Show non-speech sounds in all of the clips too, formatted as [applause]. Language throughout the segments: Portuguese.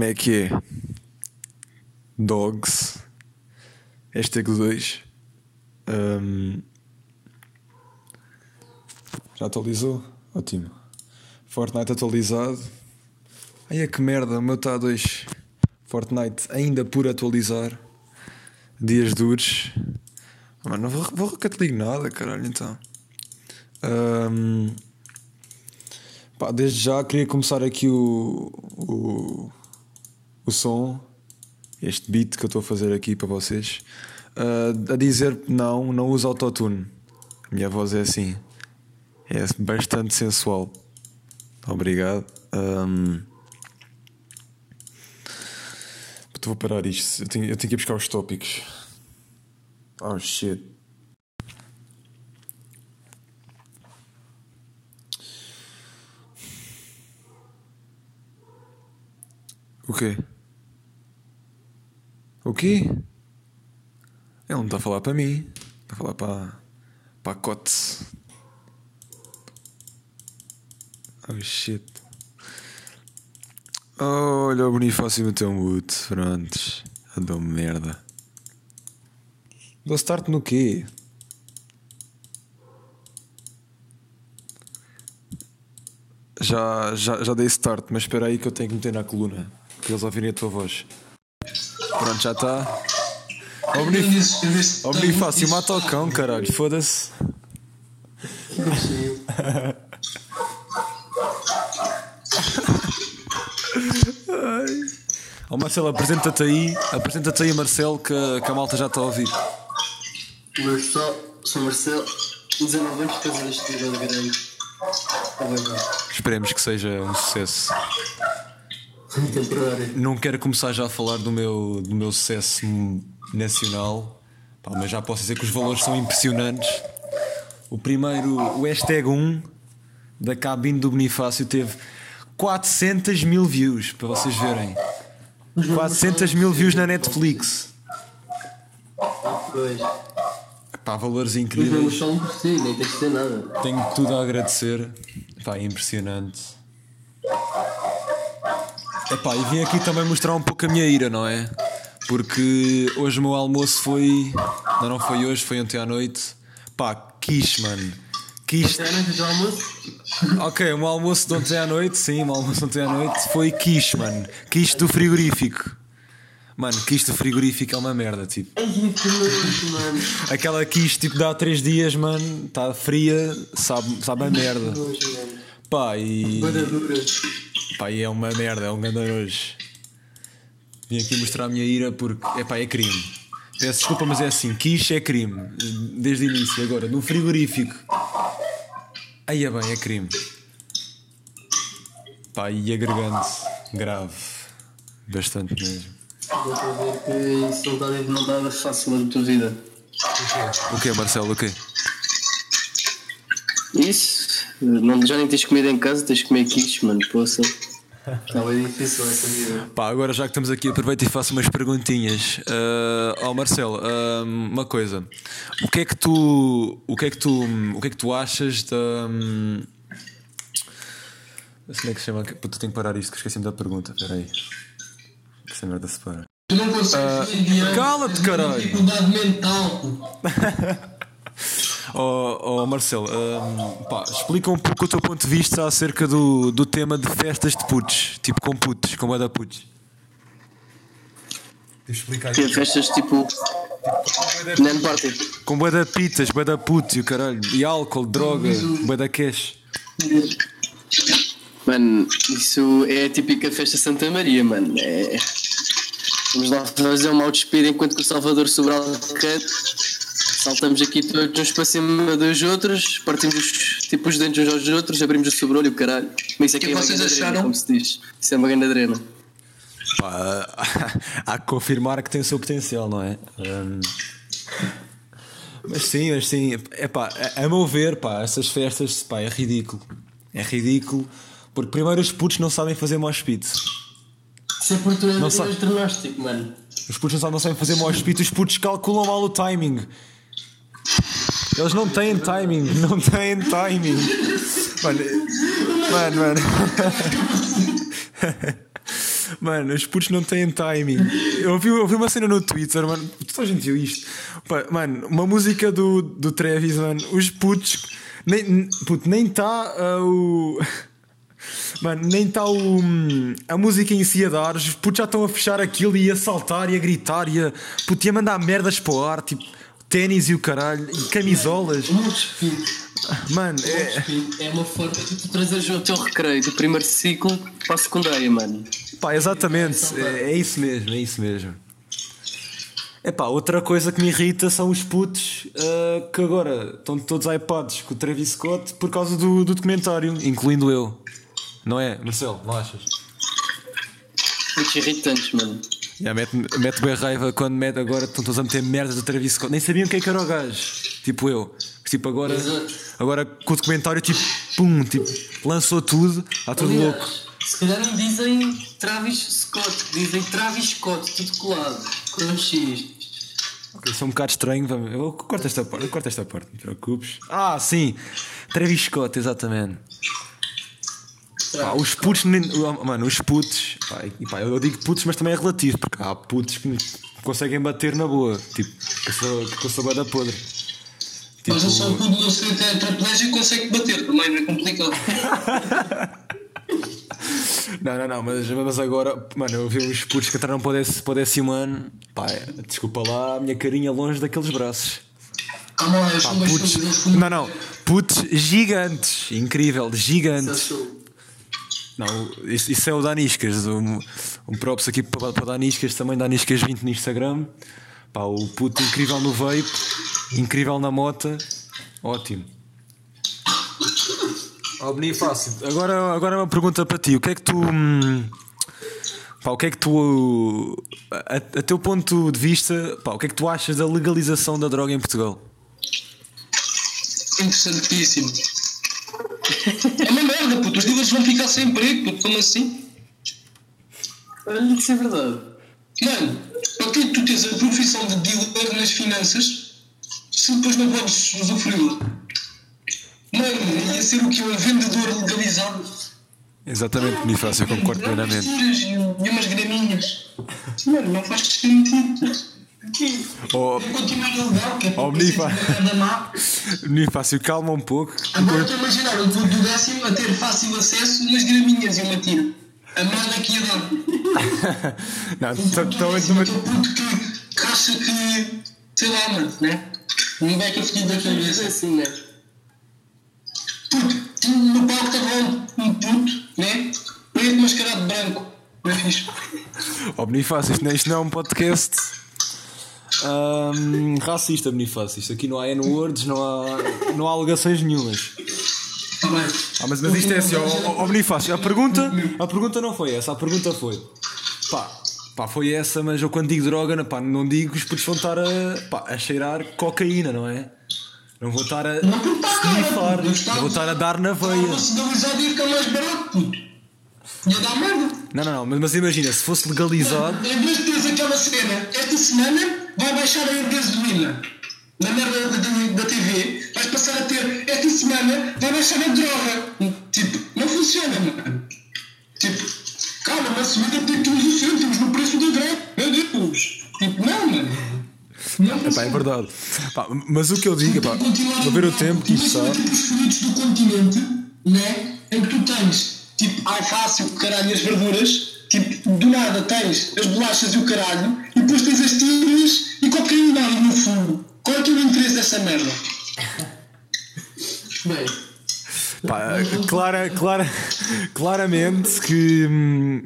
Como é que é? Dogs. Hashtag 2. Um, já atualizou? Ótimo. Fortnite atualizado. Ai é que merda, o meu está a 2. Fortnite ainda por atualizar. Dias duros. Mano, não vou, vou nada, caralho, então. Um, pá, desde já queria começar aqui o, o, o som, este beat que eu estou a fazer aqui para vocês, uh, a dizer não, não uso autotune. A minha voz é assim, é bastante sensual. Obrigado. Um, vou parar isto, eu tenho, eu tenho que ir buscar os tópicos. Oh shit. O quê? O quê? Ele não está a falar para mim. Está a falar para. para a Cote. Oh shit. olha o Bonifácio meteu um boot. Prontos. Andou merda. Dou start no quê? Já, já, já dei start, mas espera aí que eu tenho que meter na coluna para eles ouvirem a tua voz. Pronto, já está. Ó Bonifácio, mata o cão, caralho, foda-se. Ó oh, Marcelo, apresenta-te aí, apresenta-te aí, Marcelo, que, que a malta já está a ouvir. Marcelo, sou Marcelo, 19 anos, fazer este vídeo grande. Esperemos que seja um sucesso. Não quero começar já a falar do meu, do meu sucesso nacional, pá, mas já posso dizer que os valores são impressionantes. O primeiro, o hashtag 1 da cabine do Bonifácio teve 400 mil views, para vocês verem. 400 mil views na Netflix. Pois. Pá, valores Os incríveis. números são si, nem tens de ter nada. Tenho tudo a agradecer. Pá, é impressionante. Epá, e vim aqui também mostrar um pouco a minha ira, não é? Porque hoje o meu almoço foi. Não, não foi hoje, foi ontem à noite. Pá, quiche, mano. Quiche. Até a noite do almoço? Ok, o meu almoço de ontem à noite, sim, o meu almoço de ontem à noite foi quiche, mano. Quiche do frigorífico. Mano, quiche do frigorífico é uma merda, tipo. Ai, que noite, mano. Aquela quiche tipo dá 3 dias, mano, está fria, sabe, sabe a merda. Nojo, mano. Pá, e. Badadura. Pá, e é uma merda, é um grande nojo. Vim aqui mostrar a minha ira porque, é pá, é crime. Peço desculpa, mas é assim: quiche é crime. Desde o início, agora, no frigorífico. Aí é bem, é crime. Pá, e agregando grave. Bastante mesmo. Dá para ver que isso não está fácil na tua vida. O que Marcelo? O quê? Isso, não, já nem tens comida em casa, tens de comer quiche, mano, poça. Está bem difícil essa vida. Pá, agora já que estamos aqui, aproveito e faço umas perguntinhas. Ah, Ó Marcelo, ah, uma coisa. O que é que tu. O que é que tu. O que é que tu achas da. hum, Como é que se chama? Puta, tenho que parar isto que esqueci-me da pergunta. Espera aí. Essa merda se para. Tu não consegues ir diante cala-te, da caralho. dificuldade mental. [laughs] Ó ó, Marcelo, hum, pá, explica um pouco o teu ponto de vista acerca do, do tema de festas de putos. Tipo com putos, com da putos. Explicar Tem festas tipo. Nan party. Com bué da pitas, bué da putos e o caralho. E álcool, droga, bué da cash. Mano, isso é a típica festa Santa Maria, mano. É... Vamos lá fazer um mau despido enquanto que o Salvador sobre Alcante. Saltamos aqui todos uns para cima dos outros, partimos tipo os dentes uns aos outros, abrimos o sobrolho, o caralho. Mas isso aqui que é uma vocês grande acharam? Drena, como se diz. Isso é uma grande drena. Pá, [laughs] há que confirmar que tem o seu potencial, não é? Hum, mas sim, mas sim. É pá, a, a meu ver, pá, essas festas, pá, é ridículo. É ridículo. Porque primeiro os putos não sabem fazer mosh pit. Isso é porque tu és ginástico, mano. Os putos não sabem, não sabem fazer mosh pit. Os putos calculam mal o timing. Eles não têm timing. [laughs] Não têm timing. Mano, mano, mano. [laughs] Mano, os putos não têm timing. Eu ouvi, eu ouvi uma cena no Twitter, mano. Toda a gente viu isto. Mano, uma música do, do Travis, mano. Os putos. Nem, puto, nem está uh, o. [laughs] Mano, nem está o. A música em si a dar. Os putos já estão a fechar aquilo e a saltar e a gritar e a. Puto, e a mandar merdas para o ar. Tipo, ténis e o caralho. E camisolas. Mano, é. É uma forma de tu trazeres o teu recreio do primeiro ciclo para a secundária, mano. Pá, exatamente, é, é isso mesmo, é isso mesmo. É pá, outra coisa que me irrita são os putos uh, que agora estão todos iPads com o Travis Scott por causa do, do documentário, incluindo eu. Não é, Marcelo? Não achas? Muitos irritantes, mano. Yeah, mete, mete bem raiva quando mete agora estão todos a meter merdas do Travis Scott. Nem sabiam quem que era o gajo. Tipo eu. Tipo agora, Exato. agora com o documentário, tipo, pum, tipo, lançou tudo, está tudo Aliás, louco. Se calhar não dizem Travis Scott, dizem Travis Scott, tudo colado, com um X. Eu sou um bocado estranho. vamos- Eu corto esta parte, eu corto esta parte, não te preocupes. Ah, sim, Travis Scott, exatamente. Pá, os putos, mano, os putos, pá, e pá, eu digo putos, mas também é relativo, porque há putos que conseguem bater na boa, tipo, que eu sou, que eu sou bué da podre. Tipo, Mas eu só pude não ser tetraplégico e consegue bater, também não é complicado. [laughs] não, não, não, mas, mas agora, mano, eu vi uns putos que entraram para o décimo- para o décimo ano, pá, desculpa lá, a minha carinha longe daqueles braços. Calma lá, eu sou mais Putos, sou- não, não, putos gigantes, incrível, gigantes. Não, isso, isso é o Daniscas. Um, um props aqui para, para Daniscas, também Daniscas 20 no Instagram. Pá, o puto incrível no vape, incrível na mota. Ótimo. Ó, Bonifácio, agora, agora uma pergunta para ti. O que é que tu. hum, Pá, o que é que tu. A, a teu ponto de vista, pá, o que é que tu achas da legalização da droga em Portugal? Interessantíssimo. [laughs] É uma merda, puto. Os dealers vão ficar sem emprego, puto. Como assim? Olha, isso é verdade. Mano, para que tu tens a profissão de dealer nas finanças se depois não podes usufruí-la? Mano, ia ser o que? Um vendedor legalizado? Exatamente, Bonifácio, eu concordo plenamente. e umas graminhas. Mano, não faz sentido. Oh, que é Oh, Benifa. nada [laughs] má. Bonifácio, calma um pouco. Agora estou a imaginar o puto do décimo a ter fácil acesso nas graminhas e uma tira. A merda que ia dar. [laughs] Não, Um tão- décimo, aquele puto que, que acha que. sei lá, mano, né? Um beca fedido da Mas é cabeça. assim, né? Puto, tinha- no palco estava um, puto, né? Preto mascarado de branco. Não é fixe? Oh, Bonifácio, isto não, isto não é um podcast ahm, racista, Bonifácio. Isto aqui não há N-words, não há, não há alegações nenhumas. Tá. Ah, mas, mas isto é assim, ó ó, ó, Bonifácio, a pergunta, a pergunta não foi essa, a pergunta foi pá, pá, foi essa, mas eu quando digo droga, não, pá, não digo que os putos vão estar a, pá, a cheirar cocaína, não é? Não vou estar a Não snifar, não vou estar a dar na veia. Estava sinalizado ia ficar mais barato, puto. Ia dar merda. Não, não, não, mas, imagina, se fosse legalizado, Em vez de teres aquela cena, esta semana vai baixar a gasolina na merda da, da, da TV, vais passar a ter, esta semana vai baixar a droga. Tipo, não funciona, mano. Tipo, calma, uma subida tem 15 cêntimos no preço da droga. Meu Deus. Tipo, não, mano. Não pá, é funciona. verdade. Pá, mas o que eu digo, pá, vou ver o tempo que Imagina, está. tipo os frutos do continente, né? Em que tu tens tipo alface, o caralho e as verduras, tipo, do nada tens as bolachas e o caralho, e depois tens as tiras e cocaína ali no fundo. Qual é que é o interesse dessa merda? [laughs] Bem, Pá, clara, clara, claramente que, hum,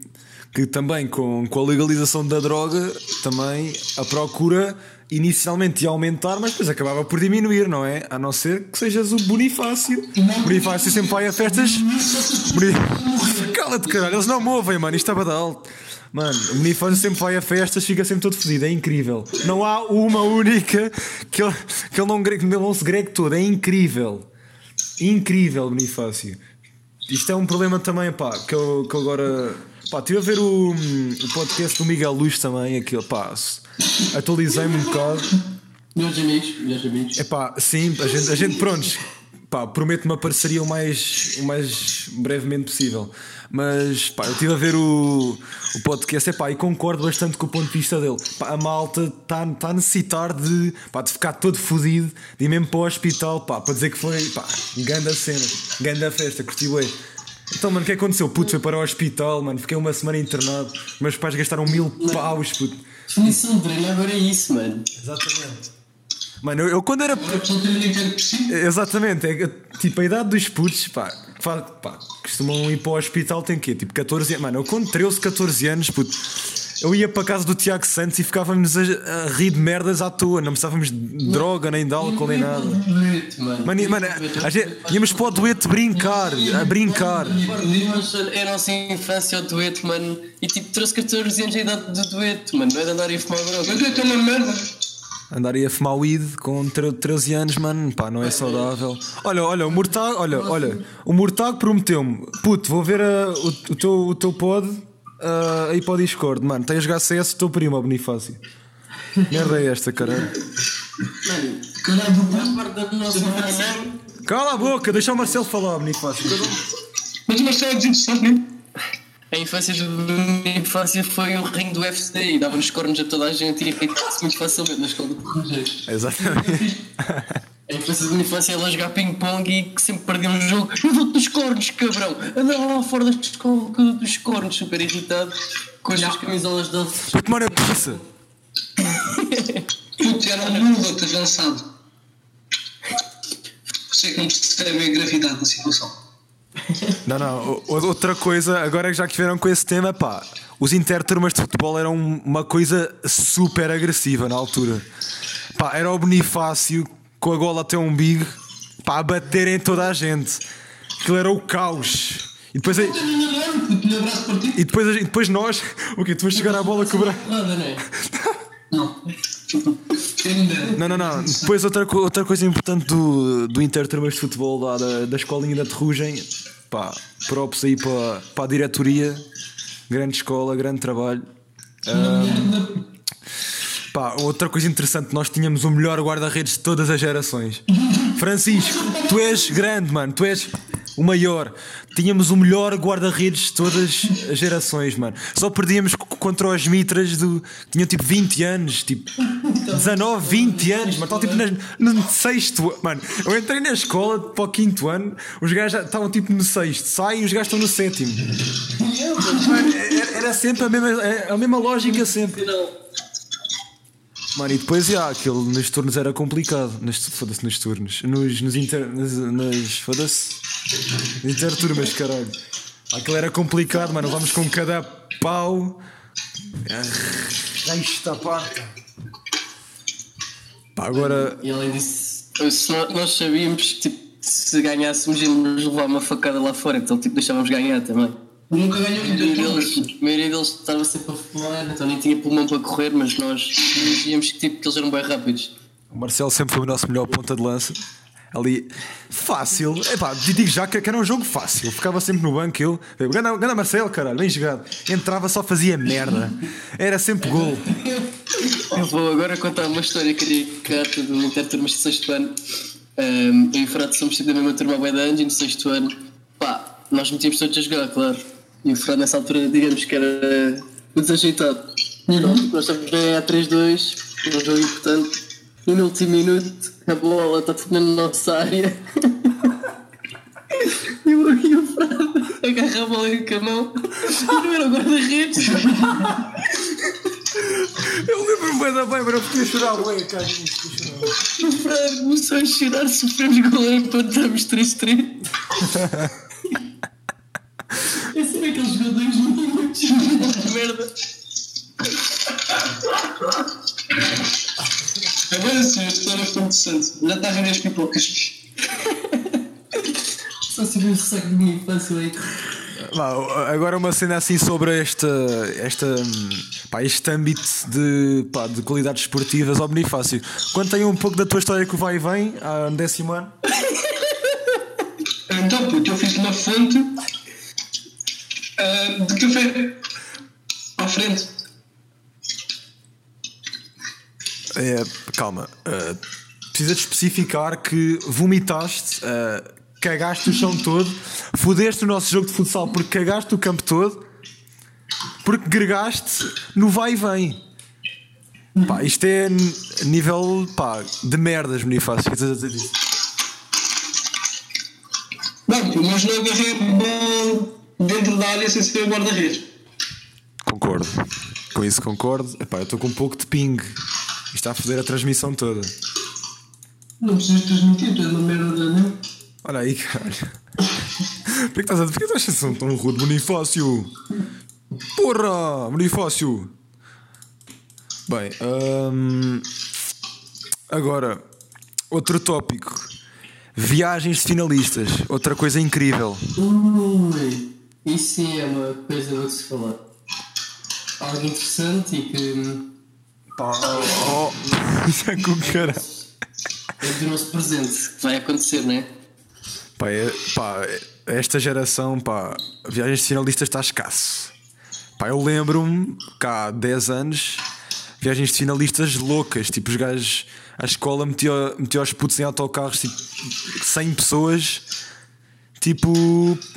que também com, com a legalização da droga também a procura inicialmente ia aumentar, mas depois acabava por diminuir, não é? A não ser que sejas o Bonifácio. Bonifácio sempre vai a festas. [laughs] Cala-te, caralho, eles não movem, mano. Isto de alto. Mano, o Bonifácio sempre vai a festas, fica sempre todo fodido, é incrível. Não há uma única que ele, que ele, não, que ele não se gregue todo, é incrível. Incrível, Bonifácio. Isto é um problema também, pá, que eu, que eu agora. Pá, estive a ver o, o podcast do Miguel Luz também, aquilo, pá, atualizei-me um bocado. meus amigos, meus amigos. É pá, sim, a gente, a gente prontos. pá, prometo uma parceria o mais, o mais brevemente possível. Mas pá, eu estive a ver o, o podcast epá, e concordo bastante com o ponto de vista dele. Pá, a malta está tá a necessitar de, pá, de ficar todo fodido, de ir mesmo para o hospital pá, para dizer que foi pá, ganda cena, ganda festa, curti bem. Então, mano, o que é que aconteceu? Puto, foi para o hospital, mano, fiquei uma semana internado. Meus pais gastaram mil paus, puto. Definição de treino agora é isso, mano. Exatamente. Mano, eu, eu quando era. Exatamente, é, tipo a idade dos putos, pá, pá, costumam ir para o hospital, tem quê? Tipo 14 anos. Mano, eu com 13, 14 anos, puto, eu ia para casa do Tiago Santos e ficávamos a, a rir de merdas à toa, não precisávamos de droga, nem de álcool, nem nada. Mano. Mano, e- mano a gente, íamos para o dueto brincar, a brincar. Nós, é a nossa infância, o dueto, mano. E tipo, trouxe 14 anos a idade do dueto, mano. Não é de andar a fumar droga. Eu tenho uma merda. Andar aí a fumar weed com tre- 13 anos, mano, pá, não é saudável. Olha, olha, o Murtag, olha, olha, o Murtag prometeu-me, puto, vou ver ah, o, o teu, o teu pod ah, aí para o Discord, mano, tens jogar CS, estou primo, Bonifácio. Merda é esta, caralho. Mano, Caralho, faz parte da nossa infância. Cala a boca, deixa o Marcelo falar, Bonifácio. mas o Marcelo é desinteressante, né? A infância do minha infância foi o ringue do UFC e dava-nos cornos a toda a gente e irritava-se muito facilmente na escola de Corujeiros. Exatamente. [laughs] A infância da minha infância era jogar ping-pong e que sempre perdia um jogo. Eu dou-te dos cornos, cabrão! Andava lá fora com dos cornos, super irritado, com as suas camisolas de elfos. Puto, mano, é pizza. [laughs] Puto, era um muito avançado. Você que não percebe a gravidade da situação. Não, não, outra coisa, agora que já que vieram com esse tema, pá, os interturmas de futebol eram uma coisa super agressiva na altura. Pá, era o Bonifácio com a gola até o umbigo, pá, a bater em toda a gente. Aquilo era o caos. E depois, um para ti. e depois, e depois nós, [laughs] o quê? Tu vais jogar a bola com o braço. Nada, não é? Não. Não. Depois outra, outra coisa importante do, do Interturmas de Futebol lá da, da escolinha da Terrugem, pá, props aí para, para a diretoria, grande escola, grande trabalho. Pá, outra coisa interessante, nós tínhamos o melhor guarda-redes de todas as gerações. [laughs] Francisco, tu és grande, mano, tu és o maior. Tínhamos o melhor guarda-redes de todas as gerações, mano. Só perdíamos contra os Mitras do. tinham tipo 20 anos, tipo 19, 20 anos, mano. Estavam tipo nas- no sexto ano. Mano, eu entrei na escola para o quinto ano, os gajos já estavam tipo no sexto, saem e os gajos estão no sétimo. Mano, era, era sempre a mesma, a mesma lógica sempre. Mano, e depois, já, aquele nos turnos era complicado. Foda-se, nos turnos. Nos, nos inter. Nas. nas foda-se. Nos interturmas, caralho. Aquilo era complicado, mano. Vamos com cada pau. Esta parte. Pá, agora. E ele disse: se nós, nós sabíamos que tipo, se ganhássemos íamos levar uma facada lá fora, então tipo, deixávamos ganhar também. Nunca ganhou A maioria muito deles, a maioria deles estava sempre a fumar, então nem tinha pulmão para correr, mas nós dizíamos que, tipo, que eles eram bem rápidos. O Marcelo sempre foi o nosso melhor ponta de lança. Ali, fácil. Epá, digo já que era um jogo fácil. Ficava sempre no banco. Eu, ganda, ganda Marcelo, caralho, bem jogado. Entrava, só fazia merda. Era sempre gol. Eu vou agora contar uma história caricata do Interturmas de sexto ano. Um, eu e o Frado somos tipo da mesma turma há de anos e no sexto ano, pá, nós metíamos todos a jogar, claro. E o Frado nessa altura, digamos que era desajeitado. Tipo, nós estamos bem a 3-2, um jogo importante. E no último minuto, a bola está tudo na nossa área. [laughs] E o, o Frado agarra a bola com a mão e não era o guarda-redes. [laughs] Eu lembro-me bem da bem, eu podia chorar, ué, cara. O Frado começou a chorar, sofremos gol e empatamos 3-3. [laughs] Esse era aqueles jogadores muito de merda. Agora sim, a história foi interessante. Já está a render as pipocas. Só se o saco de minha infância aí. Vá, agora uma cena assim sobre esta, esta, pá, este âmbito de, pá, de qualidades esportivas ao Bonifácio. Conta aí um pouco da tua história que vai e vem, há décimo ano. Então, puto, eu fiz uma fonte café à frente. É, calma, ah, precisa de especificar que vomitaste, uh, cagaste o chão todo, fodeste o nosso jogo de futsal porque cagaste o campo todo, porque gregaste no vai e vem. Pá, isto é nível pá, de merdas, Bonifácio. Que estás a dizer disso? Não, mas não agarrei a bola dentro da área sem ser guarda-redes. Concordo. Com isso concordo. Epá, eu estou com um pouco de ping. Isto está a foder a transmissão toda. Não precisas transmitir, tu és uma merda, não? Olha aí, caralho. [laughs] Porquê que estás a Porquê que estás a tão rude, Bonifácio? Porra, Bonifácio! Bem, hum, agora, outro tópico. Viagens de finalistas. Outra coisa incrível. Ui, isso sim é uma coisa boa de se falar. Algo interessante e que Pá, oh, isso é com o cara. é do nosso presente, que vai acontecer, não é? Pá, é, pá, esta geração, pá, viagens de finalistas está escasso. Pá, eu lembro-me que há 10 anos, viagens de finalistas loucas, tipo os gajos à escola metiam metia os putos em autocarros, tipo 100 pessoas, tipo,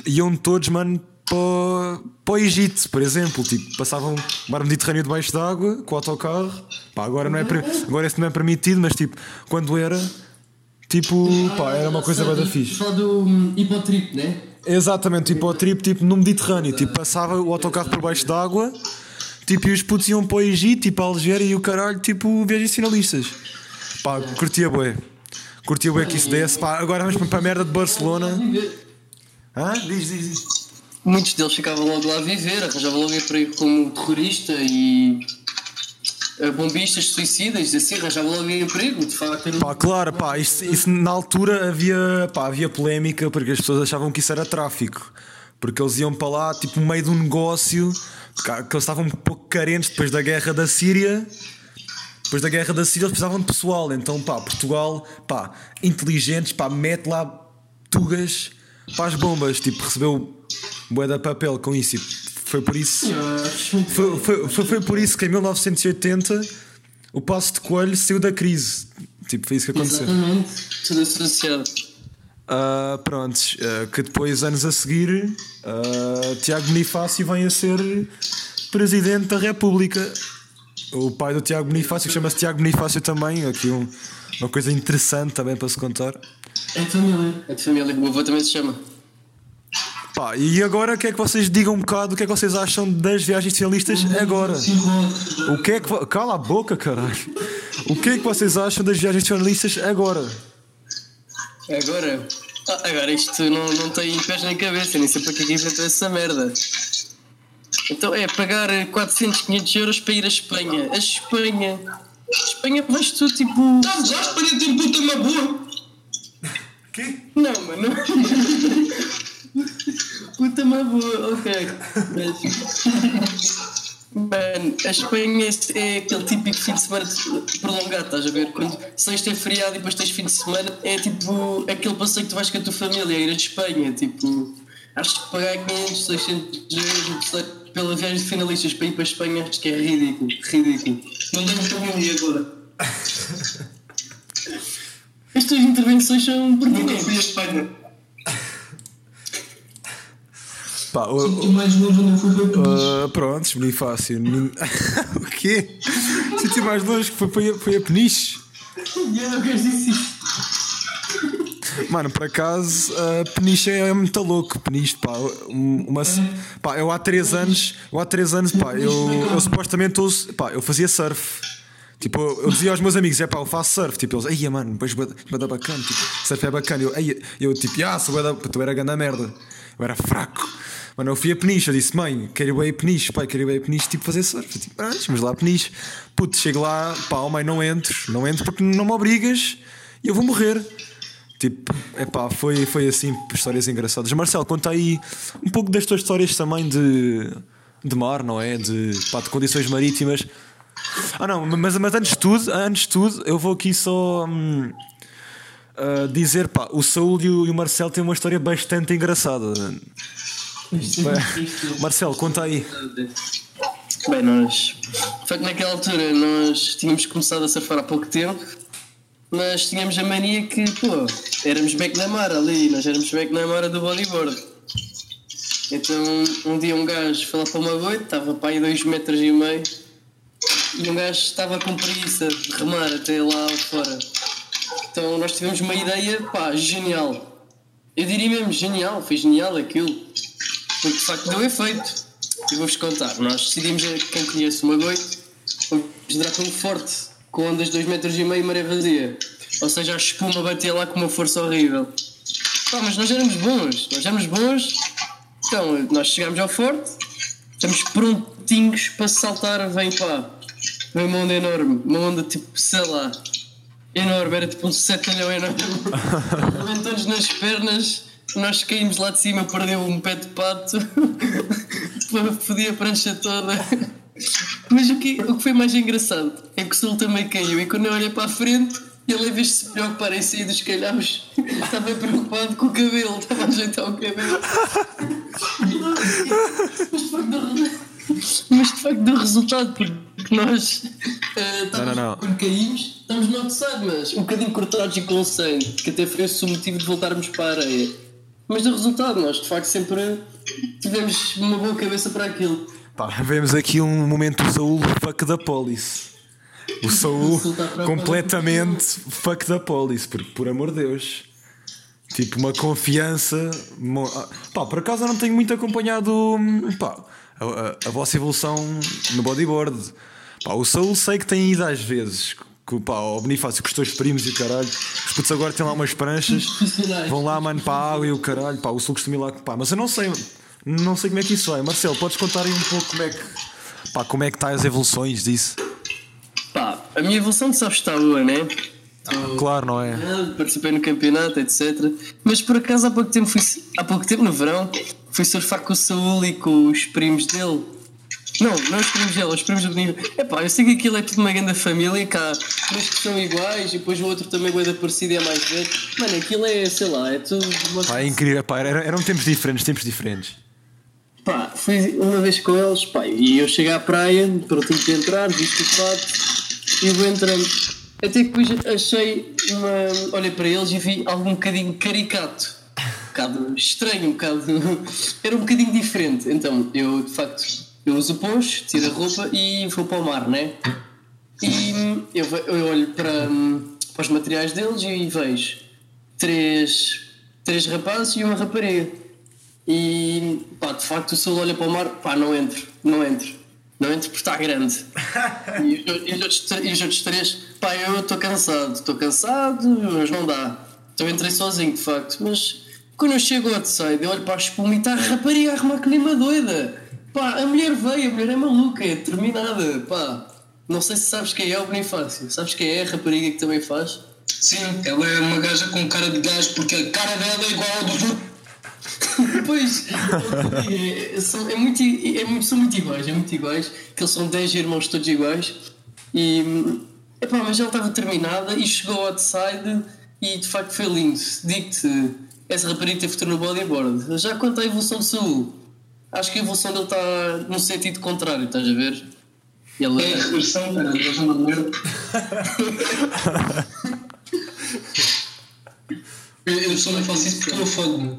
iam todos, mano, para, para o Egito, por exemplo, tipo, passavam o mar Mediterrâneo debaixo d'água com o autocarro. Pá, agora, não é, agora isso não é permitido, mas tipo, quando era, tipo, pá, era uma coisa bada fixe. Só do hum, hipotrip, né? Exatamente, tipo ao trip, tipo no Mediterrâneo, tipo passava o autocarro por baixo d'água, tipo e os putos iam para o Egito, tipo a Algéria e o caralho, tipo viagens finalistas. Pá, curtia bué. Curtia bué que isso desse, pá, agora vamos para a merda de Barcelona. Hã? Diz, diz, diz. Muitos deles ficavam logo lá a viver, arranjavam logo emprego como terrorista e eh, bombistas, suicidas, assim, arranjavam logo emprego, de facto. Pá, claro, pá, isso, isso na altura havia, pá, havia polémica porque as pessoas achavam que isso era tráfico. Porque eles iam para lá, tipo, no meio de um negócio, que eles estavam um pouco carentes depois da guerra da Síria. Depois da guerra da Síria, eles precisavam de pessoal. Então, pá, Portugal, pá, inteligentes, pá, mete lá tugas para as bombas. Tipo, recebeu bué de papel com isso. E foi por isso. Foi, foi, foi, foi por isso que em 1980 o Passo de Coelho saiu da crise. Tipo, foi isso que aconteceu. Exatamente, tudo associado. Prontos, ah, que depois, anos a seguir, ah, Tiago Bonifácio vem a ser Presidente da República. O pai do Tiago Bonifácio, que chama-se Tiago Bonifácio também, aqui um- uma coisa interessante também para se contar. É de família. É de família, o meu avô também se chama. Pá, e agora o que é que vocês digam um bocado o que é que vocês acham das viagens finalistas agora? O que é que. Cala a boca, caralho! O que é que vocês acham das viagens finalistas agora? Agora, ah, agora isto não, não tem pés nem cabeça, nem sei para que é que inventou essa merda. Então é pagar 400, 500 euros para ir à Espanha. A Espanha. A Espanha vais tu tipo. Estamos à Espanha tem puta uma boa. Não, mano. [laughs] Puta uma boa, ok. Mas. Mano, a Espanha é aquele típico fim de semana prolongado, estás a ver? Quando sexta é feriado e depois tens fim de semana, é tipo aquele passeio que tu vais com a tua família, ir a Espanha. Tipo, acho que pagar 500, 600 euros pela viagem de finalistas para ir para a Espanha, acho que é ridículo. Ridículo. Não tenho família agora. [laughs] Estas intervenções são Nunca pertinentes. fui à Espanha. Pá, o, O mais novo não fui foi para Uh, prontos, Bonifácio. [laughs] O quê? O sítio mais longe que foi, foi, a- foi a Peniche. Eu não quero dizer isso. Mano, por acaso, uh, Peniche é muito louco. Peniche, pá, um- uma, pá, eu há 3 anos, eu há 3 anos, pá, eu, eu supostamente ouço- pá, eu fazia surf. Tipo, eu, eu dizia aos meus amigos, é pá, eu faço surf. Tipo, eles, ai, mano, depois vai dar bacana. Tipo, surf é bacana. Eu, eu tipo, ah, sou bué da- tu era grande merda. Eu era fraco. Mano, eu fui a Peniche, eu disse, mãe, quero ir a Peniche, pai, quero ir a Peniche, tipo, fazer surf. Eu, tipo, ah, lá a Peniche. Puto, chego lá, pá, oh, mãe, não entro, não entro porque não me obrigas e eu vou morrer. Tipo, é pá, foi, foi assim, histórias engraçadas. Marcelo, conta aí um pouco das tuas histórias também de, de mar, não é? De, pá, de condições marítimas. Ah, não, mas, mas antes de tudo, antes de tudo, eu vou aqui só hum, ah, dizer, pá, o Saúl e o, e o Marcelo têm uma história bastante engraçada. Marcelo, conta aí. Bem, nós. Foi que naquela altura nós tínhamos começado a surfar há pouco tempo nós tínhamos a mania que, pô, éramos McNamara ali, nós éramos McNamara do bodyboard. Então um dia um gajo foi lá para uma boita, estava para aí dois metros e meio, e um gajo estava com preguiça de remar até lá fora. Então nós tivemos uma ideia, pá, genial. Eu diria mesmo genial, foi genial aquilo. Porque de facto deu efeito. E vou-vos contar, nós decidimos, quem conhece uma goita, vamos um forte, com ondas de 2 metros e meio e maré vazia. Ou seja, a espuma batia lá com uma força horrível. Pá, mas nós éramos bons, nós éramos bons. Então, nós chegámos ao forte, estamos prontinhos para saltar, vem pá. Vem uma onda enorme, uma onda tipo, sei lá, enorme, era tipo um setalhão enorme. [laughs] Levantou-nos nas pernas, nós caímos lá de cima, perdeu um pé de pato, [laughs] fodia a prancha toda. Mas o que, o que foi mais engraçado é que o Sul também caiu e quando eu olhei para a frente, ele em vez de se preocupar em sair dos calhaus, [laughs] estava preocupado com o cabelo, estava a ajeitar o cabelo. Mas de facto deu- resultado, porque nós estávamos- Não, não, não. quando caímos, estamos no outside, mas um bocadinho cortados e com sangue, que até foi esse o motivo de voltarmos para a areia. Mas deu resultado, nós de facto sempre tivemos uma boa cabeça para aquilo. Pá, vemos aqui um momento do Saúl fuck da police. O Saúl a completamente fuck da police, porque por amor de Deus. Tipo, uma confiança. ah, Pá, por acaso eu não tenho muito acompanhado hum, pá, a, a- a vossa evolução no bodyboard. Pá, o Saúl sei que tem ido às vezes. Que, pá, o Bonifácio com os teus primos e o caralho. Os putos agora têm lá umas pranchas. Vão lá, mano, para a água e o caralho. Pá, o Saúl costuma ir lá. Pá, mas eu não sei. Não sei como é que isso é. Marcelo, podes contar aí um pouco como é que. Pá, como é que está as evoluções disso? Pá, a minha evolução de sabes está boa, né? Claro, não é? Ah, Participei no campeonato, etc. Mas por acaso há pouco tempo fui, há pouco tempo no verão fui surfar com o Saúl e com os primos dele. Não, não os primos dele, os primos do Benito. Epá, eu sei que aquilo é tudo uma grande família, cá uns que são iguais e depois o outro também é da parecida e é mais velho. Mano, aquilo é, sei lá, é tudo. uma- Pá, é incrível. Pá, era- eram tempos diferentes, tempos diferentes. Pá, fui uma vez com eles, pá, e eu cheguei à praia, prontinho para entrar, visto o fato, e vou entrando. Até que depois achei uma. Olhei para eles e vi algo um bocadinho caricato. Um bocado estranho, um bocado. [laughs] Era um bocadinho diferente. Então, eu de facto, eu uso poncho, tiro a roupa e vou para o mar, né? E eu, ve- eu olho para, hum, para os materiais deles e vejo três, três rapazes e uma rapariga. E pá, de facto o Sul olha para o mar, pá, não entro, não entro, não entro porque está grande. E, os- [laughs] e os outros, e os outros três, pá, eu estou cansado, estou cansado, mas não dá. Então entrei sozinho, de facto. Mas quando eu chego ao outside, eu olho para a espuma e está a rapariga a arrumar que nem uma doida. Pá, a mulher veio, a mulher é maluca, é determinada, pá. Não sei se sabes quem é o Bonifácio, sabes quem é a rapariga que também faz? Sim, ela é uma gaja com cara de gajo porque a cara dela é igual ao outros. [laughs] Pois, é, são, é muito, é muito- são muito iguais, é muito iguais, que eles são 10 irmãos todos iguais. E, epá, mas ela estava terminada e chegou ao outside e de facto foi lindo. Digo-te, essa rapariga teve futuro no bodyboard. Já quanto à evolução de Saúl, acho que a evolução dele está no sentido contrário, estás a ver? Ele É a reversão, cara, eles vão morrer. Eu eu só não faço isso porque eu fogo-me.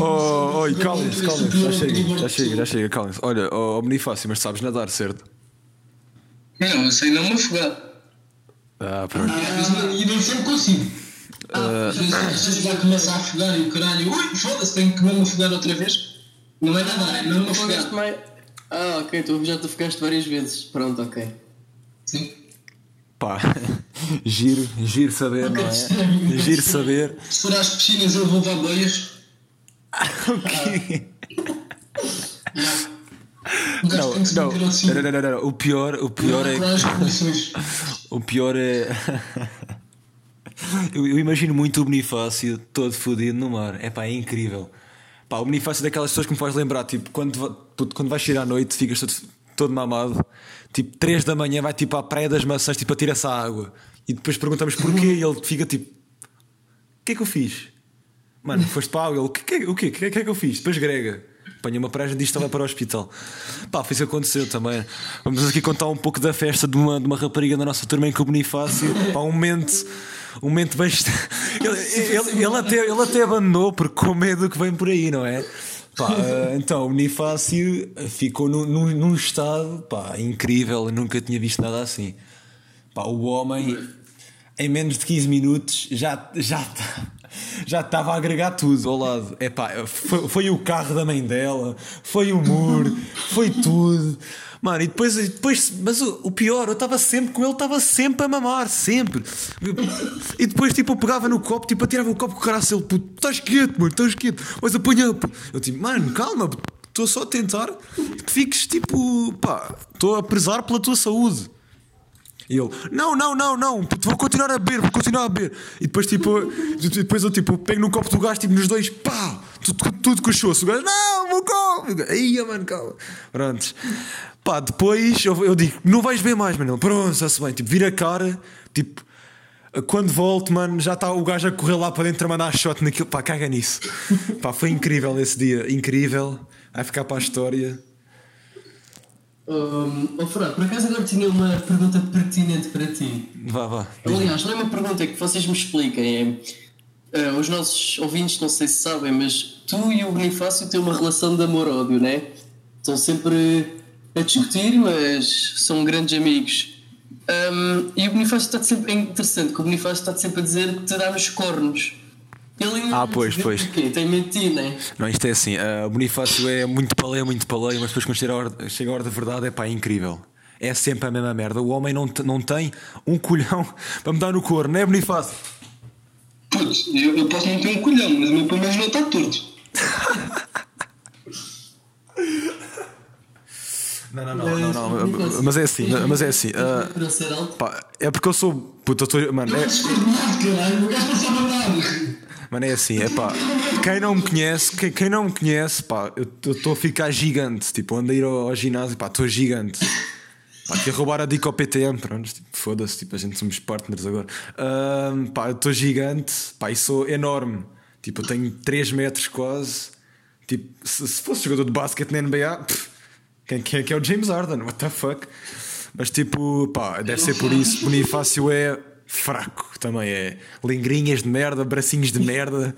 Oh, oh, e calem-se, calem-se, já chega, já chega, já chega, calem-se. Olha, oh, oh, Bonifácio, mas sabes nadar, certo? Não, eu sei não me afogar. Ah, pronto. E não sempre consigo. Ah. Às vezes- [coughs] já começa a afogar e o caralho, ui, foda-se, tenho que mesmo afogar outra vez. Não é nada, é mesmo afogar. mais. Ah, ok, tu já te fogaste várias vezes. Pronto, ok. Sim. Pá, [laughs] giro, giro saber, não é? [laughs] Giro saber. Se for às piscinas eu vou levar boias. [laughs] O? Um gajo Não, não, não, não, não, não, o pior, o pior é. O pior é. [laughs] eu, eu imagino muito o Bonifácio todo fodido no mar. É pá, é incrível. Pá, o Bonifácio é daquelas pessoas que me faz lembrar, tipo, quando, puto, quando vais sair à noite, ficas todo, todo mamado, tipo, 3 da manhã vai tipo à praia das maçãs, tipo, atira-se à água. E depois perguntamos porquê e ele fica tipo: O que é que eu fiz? Mano, foste para a água, o que, que, o que, é que é que eu fiz? Depois grega. apanhei uma praia e disse que estava para o hospital. Pá, foi isso que aconteceu também. Vamos aqui contar um pouco da festa de uma, de uma rapariga da nossa turma em que o Bonifácio, pá, um momento. Um momento bastante. [laughs] Ele, ele, ele, até, ele até abandonou porque com medo que vem por aí, não é? Pá, eh, então o Bonifácio ficou num, num, num estado pá, incrível, nunca tinha visto nada assim. Pá, o homem em menos de 15 minutos já já já estava a agregar tudo ao lado. É pá, foi, foi o carro da mãe dela, foi o muro, foi tudo. Mano, e depois, depois mas o, o pior, eu estava sempre com ele, estava sempre a mamar, sempre. E depois, tipo, eu pegava no copo, tipo, atirava o copo com o cara ele, puto, estás quieto, mano, estás quieto, mas apanha. Eu tipo, mano, calma, estou só a tentar que fiques, tipo, pá, estou a prezar pela tua saúde. E ele, não, não, não, não, vou continuar a beber, vou continuar a beber. E depois, tipo, depois eu tipo, pego num copo do gajo, tipo, nos dois, pá, tudo, tudo com o. O gajo, não, vou copo. Aí, mano, calma. Prontos. Pá, depois eu, eu digo, não vais ver mais, mano. Pronto, está-se bem. Tipo, vira a cara, tipo, quando volto, mano, já está o gajo a correr lá para dentro a mandar shot naquilo. Pá, caga nisso. Pá, foi incrível esse dia, incrível. Vai ficar para a história. Um, oh, Fernando, por acaso agora tinha uma pergunta pertinente para ti. Vá, vá. Aliás, não é uma pergunta é que vocês me expliquem. É, uh, os nossos ouvintes, não sei se sabem, mas tu e o Bonifácio têm uma relação de amor-ódio, né? Estão sempre a discutir, mas são grandes amigos. Um, e o Bonifácio está sempre. É interessante que o Bonifácio está sempre a dizer que te dá nos cornos. Ele ah, pois, pois. Porquê? Tem mentido, né? Não, isto é assim. Uh, o Bonifácio é muito paleio, muito paleio, mas depois quando chega a hora, chega a hora da verdade, é pá, é incrível. É sempre a mesma merda. O homem não, não tem um colhão [laughs] para me dar no corno, não é Bonifácio? Putz, eu, eu posso não ter um colhão, mas o meu pelo menos não está torto. Não, não, não, não, não, mas é assim, mas é assim. Uh, pá, é porque eu sou. Puta, eu estou. Mano, é. Mano, é assim, é pá. Quem não me conhece, quem, quem não me conhece, pá, eu estou a ficar gigante. Tipo, ando a ir ao, ao ginásio, pá, estou gigante. Pá, que roubar a dica ao PTM, pronto, tipo, foda-se, tipo, a gente somos partners agora. Uh, pá, estou gigante, pá, e sou enorme. Tipo, eu tenho 3 metros quase. Tipo, se, se fosse jogador de basquete na NBA, pff, quem, quem é que é o James Harden? What the fuck? Mas tipo, pá, deve ser por isso. Bonifácio é fraco também. É lingrinhas de merda, bracinhos de merda.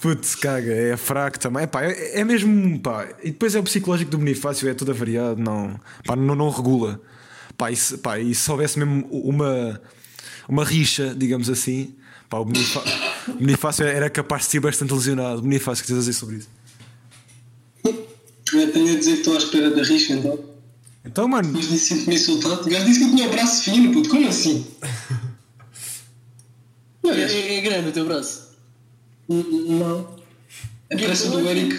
Putz, caga, é fraco também. Pá, é, é, mesmo. Pá. E depois é o psicológico do Bonifácio, é tudo avariado, não, pá, não, não regula. Pá, e, se, pá, e se houvesse mesmo uma, uma rixa, digamos assim, pá, o, Bonifácio, o Bonifácio era capaz de ser bastante lesionado. Bonifácio, o que tens a dizer sobre isso? Eu tenho a dizer que estou à espera da rixa, então. Então, mano. Mas disse que me insultado. O gajo disse que eu tinha o braço fino, puto. Como assim? [laughs] É, é, é grande o teu braço. Não. A pressa do Eric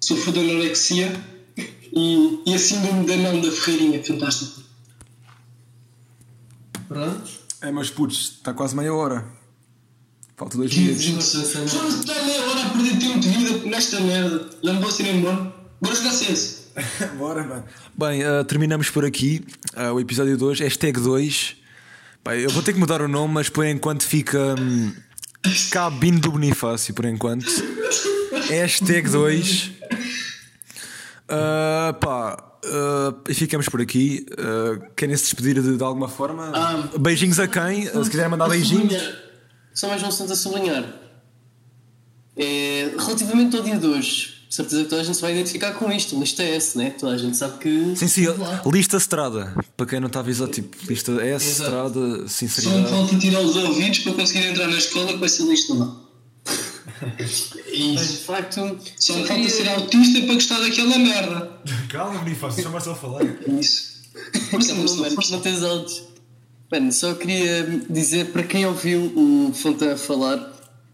sofreu de anorexia e, e a síndrome da não da Ferreirinha. Fantástico. Pronto. É, mas putz, está quase meia hora. Falta dois minutos. Só está meia hora a perder tempo de vida nesta merda. Já me vou ser embora. Bora jogar CS. [laughs] Bora, mano. Bem, uh, terminamos por aqui uh, o episódio 2, hashtag 2. Bem, eu vou ter que mudar o nome, mas por enquanto fica um, Cabine do Bonifácio, por enquanto. hashtag 2. Uh, pá, uh, ficamos por aqui. Uh, querem se despedir de, de alguma forma? Ah, beijinhos a quem? se quiserem mandar beijinhos. Só mais um assunto a sublinhar. É, relativamente ao dia de hoje, certeza que toda a gente se vai identificar com isto. Lista S, né? Toda a gente sabe que. Sim, sim, lista Estrada. Para quem não está a avisar, tipo, lista S, Exato. Estrada, sinceridade. Só me falta tirar os ouvidos para conseguir entrar na escola com essa lista lá. Mas, de facto. Só me falta ser autista para gostar daquela merda. Calma, Bonifácio, chama só a falar. Isso. Não, mano, não tens altos. Mano, só queria dizer para quem ouviu o Fontan falar,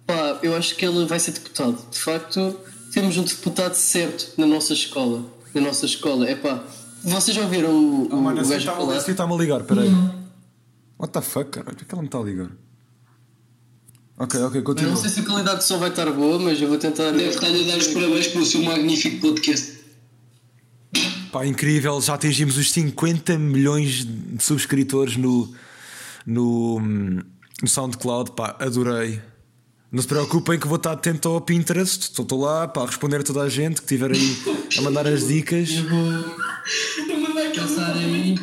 pá, eu acho que ele vai ser deputado. De facto temos um deputado certo na nossa escola. Na nossa escola. É pá, vocês já ouviram o, oh, mano, o gajo tá, falar? está-me a ligar, peraí. What the fuck, cara? Por que ela me está a ligar? Ok, ok, continua. Eu não sei se a qualidade de som vai estar boa, mas eu vou tentar. Deve estar-lhe a dar os parabéns pelo seu magnífico podcast. Pá, incrível, já atingimos os 50 milhões de subscritores no, no, no SoundCloud, pá, adorei. Não se preocupem que vou estar atento ao Pinterest. Estou lá para responder a toda a gente que estiver aí a mandar as dicas. Eu vou passar aí.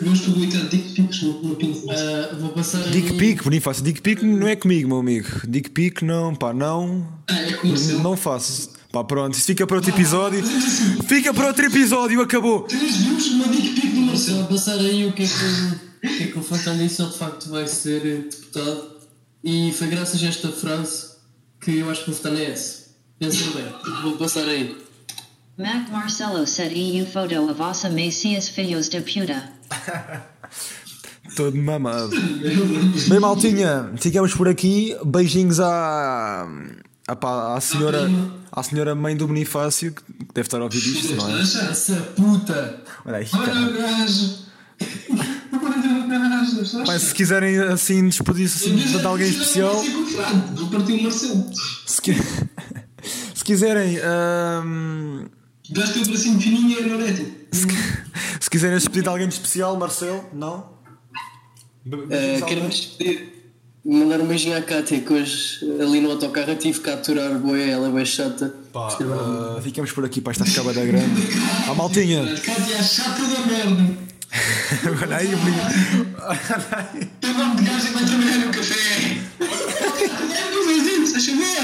Vamos publicar dick pics no, no Pinterest. ah, vou passar. Dick pic, Bonifácio. Dick pic não é comigo, meu amigo. Dick pic não, pá, não. Ah, é comercial. Não faço. Pá, pronto. Isso fica para outro episódio. Fica para outro episódio, acabou. Três views, uma dick pic do Vou Marcelo. passar aí o que é que, o que, é que o Fantani de facto vai ser eh, deputado. E foi graças a esta frase que eu acho que o Fantani é esse. Pensem bem. Vou passar aí. Mac Marcelo said EU photo of awesome Macias filhos de puta. Todo mamado. Bem, maltinha, ficamos por aqui. Beijinhos à, à, à senhora, à senhora mãe do Bonifácio, que deve estar a ouvir isto, não é? Essa puta! Olha aí, Olha o gajo. Pá, se quiserem assim despedir-se assim, de alguém especial, Vou partir o Marcelo. se, qui- [laughs] se quiserem. gajo tem o bracinho fininho e é anorético. se quiserem despedir de alguém de especial, Marcelo, não? Uh, Quero-me despedir. Mandar um beijinho à Cátia, que hoje ali no autocarro tive que aturar boé, ela é bem chata. Pá, ah, ficamos por aqui para esta ficada grande. [laughs] À maltinha! Cátia é a chata da merda. Olha aí, o menino. Tem nome de gajo que vai trabalhar no café. É do vizinho, se achou ver.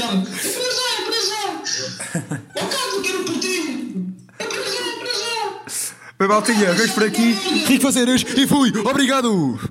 Ela, é para já, é para já. Ó Cátia, eu quero por ti. É para já, é para já. Bem, maltinha, vamos por aqui. Rico fazeres e fui! Obrigado!